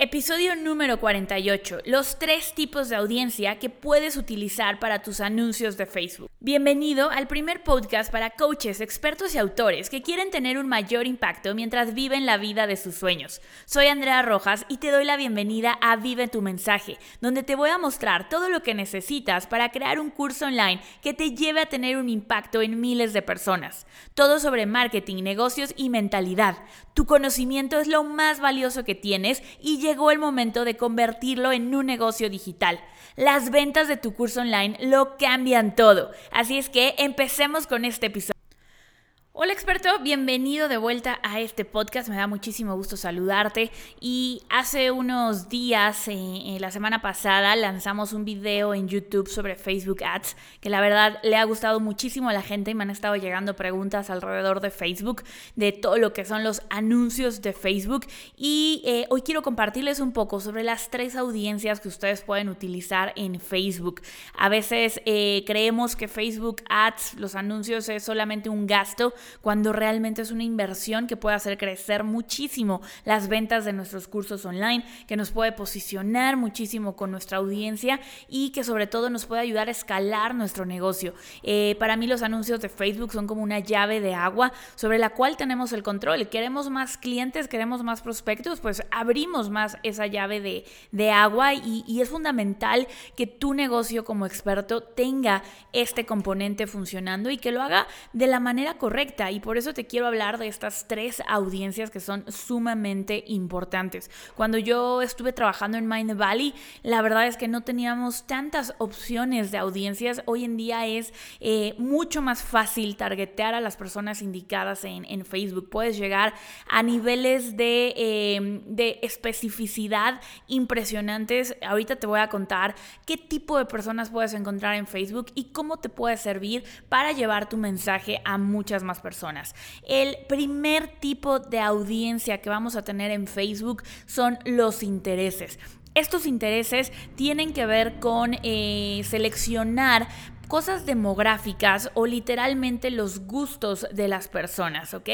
Episodio número 48. Los tres tipos de audiencia que puedes utilizar para tus anuncios de Facebook. Bienvenido al primer podcast para coaches, expertos y autores que quieren tener un mayor impacto mientras viven la vida de sus sueños. Soy Andrea Rojas y te doy la bienvenida a Vive tu mensaje, donde te voy a mostrar todo lo que necesitas para crear un curso online que te lleve a tener un impacto en miles de personas. Todo sobre marketing, negocios y mentalidad. Tu conocimiento es lo más valioso que tienes y llegó el momento de convertirlo en un negocio digital. Las ventas de tu curso online lo cambian todo. Así es que empecemos con este episodio. Hola experto, bienvenido de vuelta a este podcast. Me da muchísimo gusto saludarte. Y hace unos días, eh, la semana pasada, lanzamos un video en YouTube sobre Facebook Ads, que la verdad le ha gustado muchísimo a la gente y me han estado llegando preguntas alrededor de Facebook, de todo lo que son los anuncios de Facebook. Y eh, hoy quiero compartirles un poco sobre las tres audiencias que ustedes pueden utilizar en Facebook. A veces eh, creemos que Facebook Ads, los anuncios, es solamente un gasto cuando realmente es una inversión que puede hacer crecer muchísimo las ventas de nuestros cursos online, que nos puede posicionar muchísimo con nuestra audiencia y que sobre todo nos puede ayudar a escalar nuestro negocio. Eh, para mí los anuncios de Facebook son como una llave de agua sobre la cual tenemos el control. Queremos más clientes, queremos más prospectos, pues abrimos más esa llave de, agua y, y es fundamental que tu negocio como experto tenga este componente funcionando y que lo haga de la manera correcta y por eso te quiero hablar de estas tres audiencias que son sumamente importantes. Cuando yo estuve trabajando en Mind Valley, la verdad es que no teníamos tantas opciones de audiencias. Hoy en día es eh, mucho más fácil targetear a las personas indicadas en, Facebook. Puedes llegar a niveles de, em, de especificidad impresionantes. Ahorita te voy a contar qué tipo de personas puedes encontrar en Facebook y cómo te puede servir para llevar tu mensaje a muchas más personas. El primer tipo de audiencia que vamos a tener en Facebook son los intereses. Estos intereses tienen que ver con eh, seleccionar cosas demográficas o literalmente los gustos de las personas, ¿ok?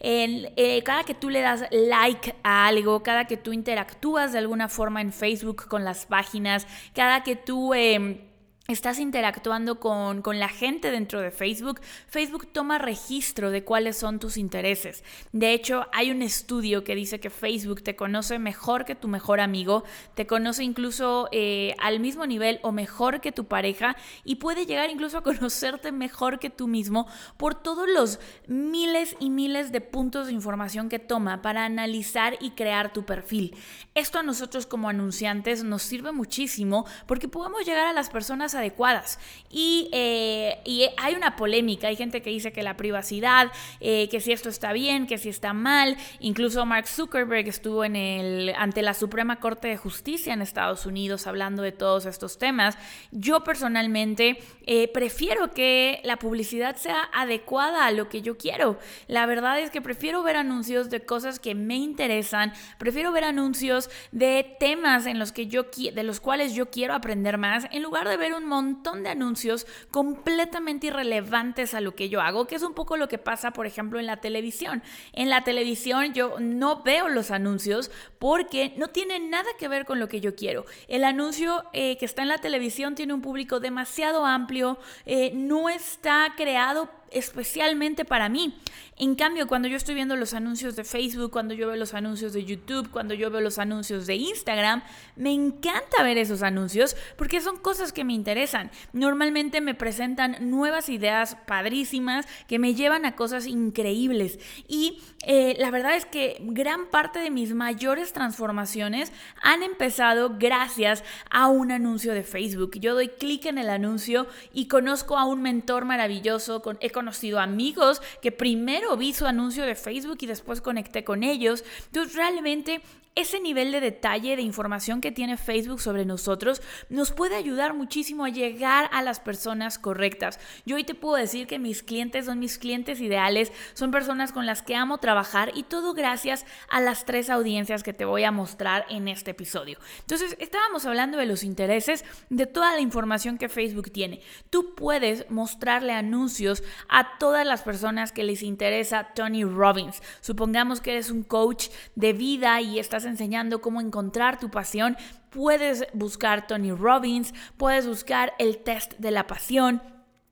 Eh, cada que tú le das like a algo, cada que tú interactúas de alguna forma en Facebook con las páginas, cada que tú... Em, estás interactuando con, la gente dentro de Facebook, Facebook toma registro de cuáles son tus intereses. De hecho, hay un estudio que dice que Facebook te conoce mejor que tu mejor amigo, te conoce incluso eh, al mismo nivel o mejor que tu pareja y puede llegar incluso a conocerte mejor que tú mismo por todos los miles y miles de puntos de información que toma para analizar y crear tu perfil. Esto a nosotros como anunciantes nos sirve muchísimo porque podemos llegar a las personas adecuadas. Y, eh, y hay una polémica, hay gente que dice que la privacidad, eh, que si esto está bien, que si está mal. Incluso Mark Zuckerberg estuvo en el, ante la Suprema Corte de Justicia en Estados Unidos hablando de todos estos temas. Yo personalmente eh, prefiero que la publicidad sea adecuada a lo que yo quiero. La verdad es que prefiero ver anuncios de cosas que me interesan, prefiero ver anuncios de temas en los que yo de los cuales yo quiero aprender más en lugar de ver un montón de anuncios completamente irrelevantes a lo que yo hago, que es un poco lo que pasa, por ejemplo, en la televisión. En la televisión yo no veo los anuncios porque no tienen nada que ver con lo que yo quiero. El anuncio eh, que está en la televisión tiene un público demasiado amplio, eh, no está creado especialmente para mí. En cambio, cuando yo estoy viendo los anuncios de Facebook, cuando yo veo los anuncios de YouTube, cuando yo veo los anuncios de Instagram, me encanta ver esos anuncios porque son cosas que me interesan. Normalmente me presentan nuevas ideas padrísimas que me llevan a cosas increíbles. Y eh, la verdad es que gran parte de mis mayores transformaciones han empezado gracias a un anuncio de Facebook. Yo doy clic en el anuncio y conozco a un mentor maravilloso, con, conocido amigos que primero vi su anuncio de Facebook y después conecté con ellos. Entonces realmente ese nivel de detalle, de información que tiene Facebook sobre nosotros, nos puede ayudar muchísimo a llegar a las personas correctas. Yo hoy te puedo decir que mis clientes son mis clientes ideales, son personas con las que amo trabajar y todo gracias a las tres audiencias que te voy a mostrar en este episodio. Entonces, estábamos hablando de los intereses, de toda la información que Facebook tiene. Tú puedes mostrarle anuncios a todas las personas que les interesa Tony Robbins. Supongamos que eres un coach de vida y estás enseñando cómo encontrar tu pasión, puedes buscar Tony Robbins, puedes buscar el test de la pasión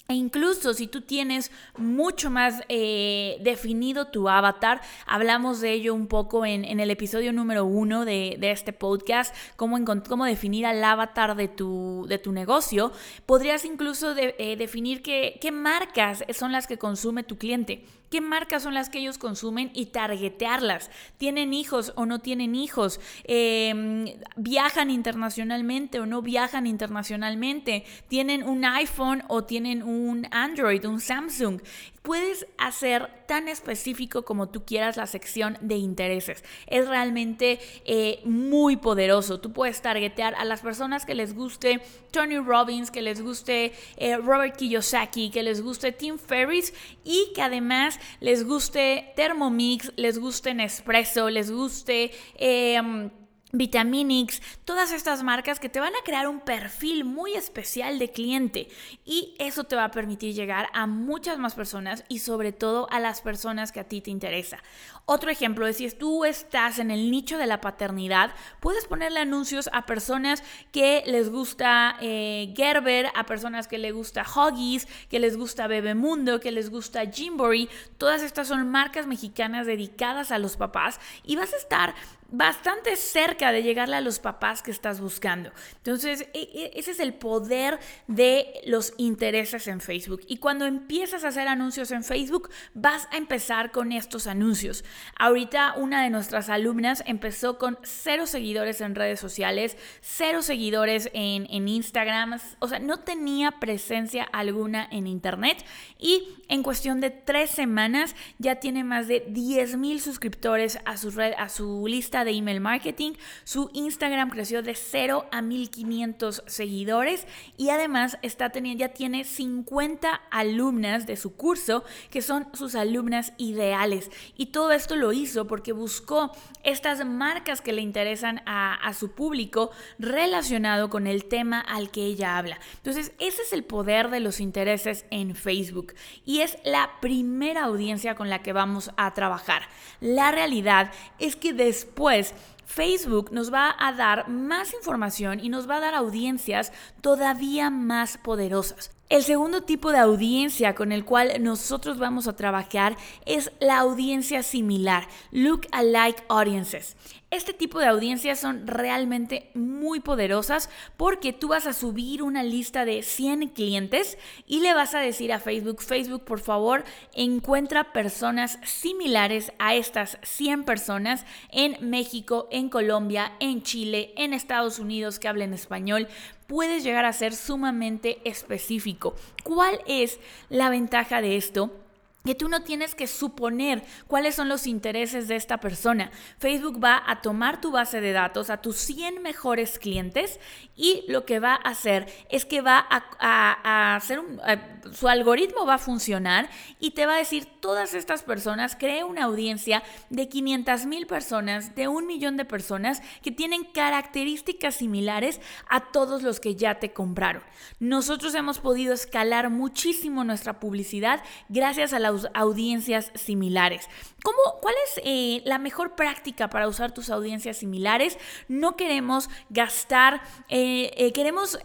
e incluso si tú tienes mucho más eh, definido tu avatar, hablamos de ello un poco en, el episodio número uno de, este podcast, cómo, cómo, definir al avatar de tu, de tu negocio, podrías incluso eh, definir qué, qué marcas son las que consume tu cliente qué marcas son las que ellos consumen y targetearlas. ¿Tienen hijos o no tienen hijos? Em, ¿Viajan internacionalmente o no viajan internacionalmente? ¿Tienen un iPhone o tienen un Android, un Samsung? Puedes hacer tan específico como tú quieras la sección de intereses. Es realmente eh, muy poderoso. Tú puedes targetear a las personas que les guste Tony Robbins, que les guste eh, Robert Kiyosaki, que les guste Tim Ferriss y que además les guste Thermomix, les guste Nespresso, les guste... Eh, Vitaminix, todas estas marcas que te van a crear un perfil muy especial de cliente y eso te va a permitir llegar a muchas más personas y sobre todo a las personas que a ti te interesa. Otro ejemplo es si tú estás en el nicho de la paternidad, puedes ponerle anuncios a personas que les gusta eh, Gerber, a personas que les gusta Huggies, que les gusta Bebemundo, que les gusta Jimbory. Todas estas son marcas mexicanas dedicadas a los papás y vas a estar bastante cerca de llegarle a los papás que estás buscando. Entonces, e, e, ese es el poder de los intereses en Facebook. Y cuando empiezas a hacer anuncios en Facebook, vas a empezar con estos anuncios. Ahorita una de nuestras alumnas empezó con cero seguidores en redes sociales, cero seguidores en, en Instagram, o sea, no tenía presencia alguna en Internet y en cuestión de tres semanas ya tiene más de 10 mil suscriptores a su, red, a su lista de email marketing. Su Instagram creció de 0 a 1500 seguidores y además está teniendo, ya tiene 50 alumnas de su curso que son sus alumnas ideales. Y todo esto lo hizo porque buscó estas marcas que le interesan a, a su público relacionado con el tema al que ella habla. Entonces, ese es el poder de los intereses en Facebook y es la primera audiencia con la que vamos a trabajar. La realidad es que después Facebook nos va a dar más información y nos va a dar audiencias todavía más poderosas. El segundo tipo de audiencia con el cual nosotros vamos a trabajar es la audiencia similar, look alike audiences. Este tipo de audiencias son realmente muy poderosas porque tú vas a subir una lista de 100 clientes y le vas a decir a Facebook, Facebook por favor encuentra personas similares a estas 100 personas en México, en Colombia, en Chile, en Estados Unidos que hablen español puedes llegar a ser sumamente específico. ¿Cuál es la ventaja de esto? Que tú no tienes que suponer cuáles son los intereses de esta persona. Facebook va a tomar tu base de datos a tus 100 mejores clientes y lo que va a hacer es que va a, hacer un, su algoritmo va a funcionar y te va a decir todas estas personas, cree una audiencia de 500 mil personas, de un millón de personas que tienen características similares a todos los que ya te compraron. Nosotros hemos podido escalar muchísimo nuestra publicidad gracias a la audiencias similares. ¿Cómo, ¿Cuál es eh, la mejor práctica para usar tus audiencias similares? No queremos gastar, eh, eh, queremos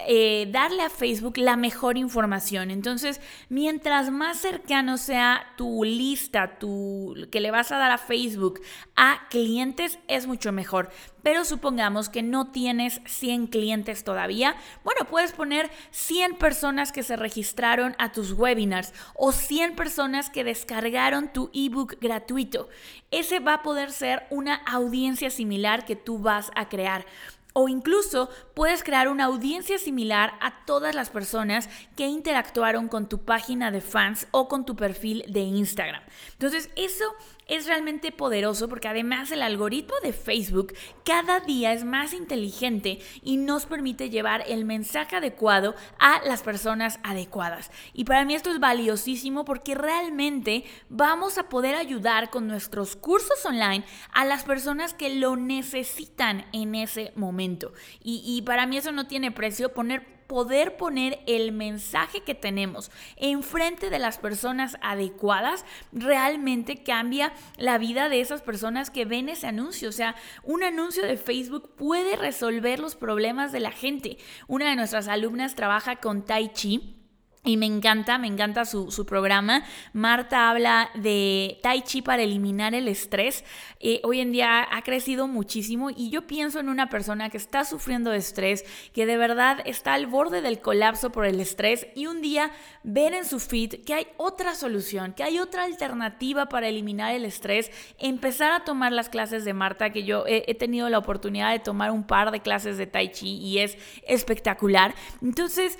darle a Facebook la mejor información. Entonces, mientras más cercano sea tu lista, tu, que le vas a dar a Facebook a clientes, es mucho mejor pero supongamos que no tienes 100 clientes todavía, bueno, puedes poner 100 personas que se registraron a tus webinars o 100 personas que descargaron tu ebook gratuito. Ese va a poder ser una audiencia similar que tú vas a crear. O incluso puedes crear una audiencia similar a todas las personas que interactuaron con tu página de fans o con tu perfil de Instagram. Entonces, eso es realmente poderoso porque además el algoritmo de Facebook cada día es más inteligente y nos permite llevar el mensaje adecuado a las personas adecuadas. Y para mí esto es valiosísimo porque realmente vamos a poder ayudar con nuestros cursos online a las personas que lo necesitan en ese momento. Y, para mí eso no tiene precio poner poder poner el mensaje que tenemos enfrente de las personas adecuadas realmente cambia la vida de esas personas que ven ese anuncio. O sea, un anuncio de Facebook puede resolver los problemas de la gente. Una de nuestras alumnas trabaja con Tai Chi y me encanta, me encanta su, programa. Marta habla de Tai Chi para eliminar el estrés. Eh, hoy en día ha crecido muchísimo y yo pienso en una persona que está sufriendo de estrés, que de verdad está al borde del colapso por el estrés y un día ver en su feed que hay otra solución, que hay otra alternativa para eliminar el estrés, empezar a tomar las clases de Marta, que yo he tenido la oportunidad de tomar un par de clases de Tai Chi y es espectacular. Entonces,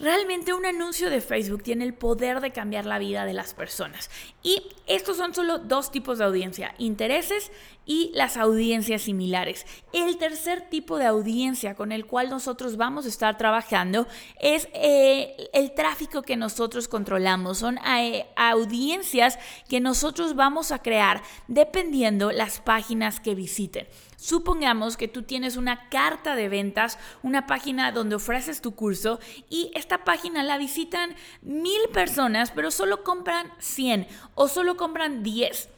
Realmente un anuncio de Facebook tiene el poder de cambiar la vida de las personas. Y estos son solo dos tipos de audiencia, intereses y las audiencias similares. El tercer tipo de audiencia con el cual nosotros vamos a estar trabajando es eh, el tráfico que nosotros controlamos. Son eh, audiencias que nosotros vamos a crear dependiendo las páginas que visiten. Supongamos que tú tienes una carta de ventas, una página donde ofreces tu curso y esta página la visitan mil personas, pero solo compran 100 o solo compran 10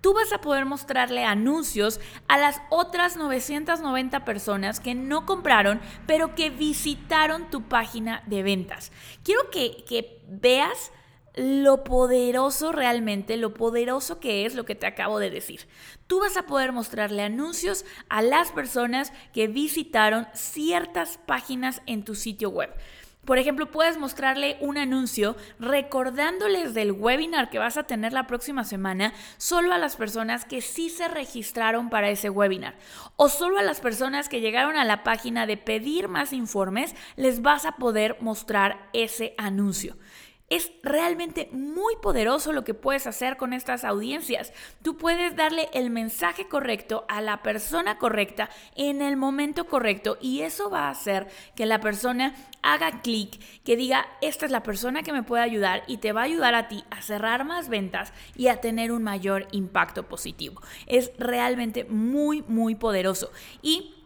tú vas a poder mostrarle anuncios a las otras 990 personas que no compraron, pero que visitaron tu página de ventas. Quiero que, que veas lo poderoso realmente, lo poderoso que es lo que te acabo de decir. Tú vas a poder mostrarle anuncios a las personas que visitaron ciertas páginas en tu sitio web. Por ejemplo, puedes mostrarle un anuncio recordándoles del webinar que vas a tener la próxima semana solo a las personas que sí se registraron para ese webinar. O solo a las personas que llegaron a la página de pedir más informes, les vas a poder mostrar ese anuncio. Es realmente muy poderoso lo que puedes hacer con estas audiencias. Tú puedes darle el mensaje correcto a la persona correcta en el momento correcto y eso va a hacer que la persona haga clic, que diga, esta es la persona que me puede ayudar y te va a ayudar a ti a cerrar más ventas y a tener un mayor impacto positivo. Es realmente muy, muy poderoso. Y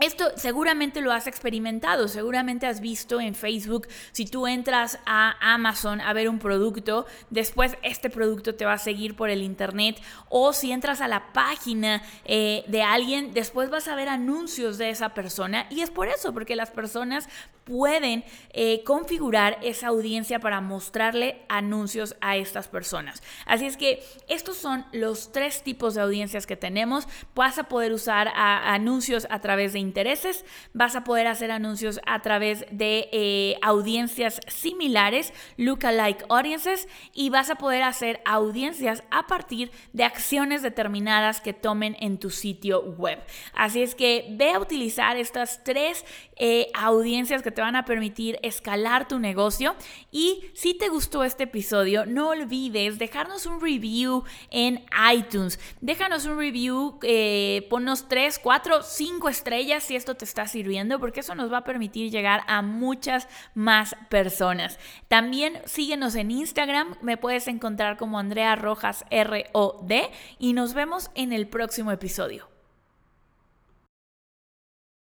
esto seguramente lo has experimentado, seguramente has visto en Facebook, si tú entras a Amazon a ver un producto, después este producto te va a seguir por el Internet, o si entras a la página eh, de alguien, después vas a ver anuncios de esa persona, y es por eso, porque las personas pueden eh, configurar esa audiencia para mostrarle anuncios a estas personas. Así es que estos son los tres tipos de audiencias que tenemos. Vas a poder usar anuncios a través de intereses, vas a poder hacer anuncios a través de eh, audiencias similares, lookalike audiences, y vas a poder hacer audiencias a partir de acciones determinadas que tomen en tu sitio web. Así es que ve a utilizar estas tres eh, audiencias que te van a permitir escalar tu negocio. Y si te gustó este episodio, no olvides dejarnos un review en iTunes. Déjanos un review, eh, ponnos 3, 4, 5 si esto te está sirviendo, porque eso nos va a permitir llegar a muchas más personas. También síguenos en Instagram, me puedes encontrar como Andrea Rojas ROD y nos vemos en el próximo episodio.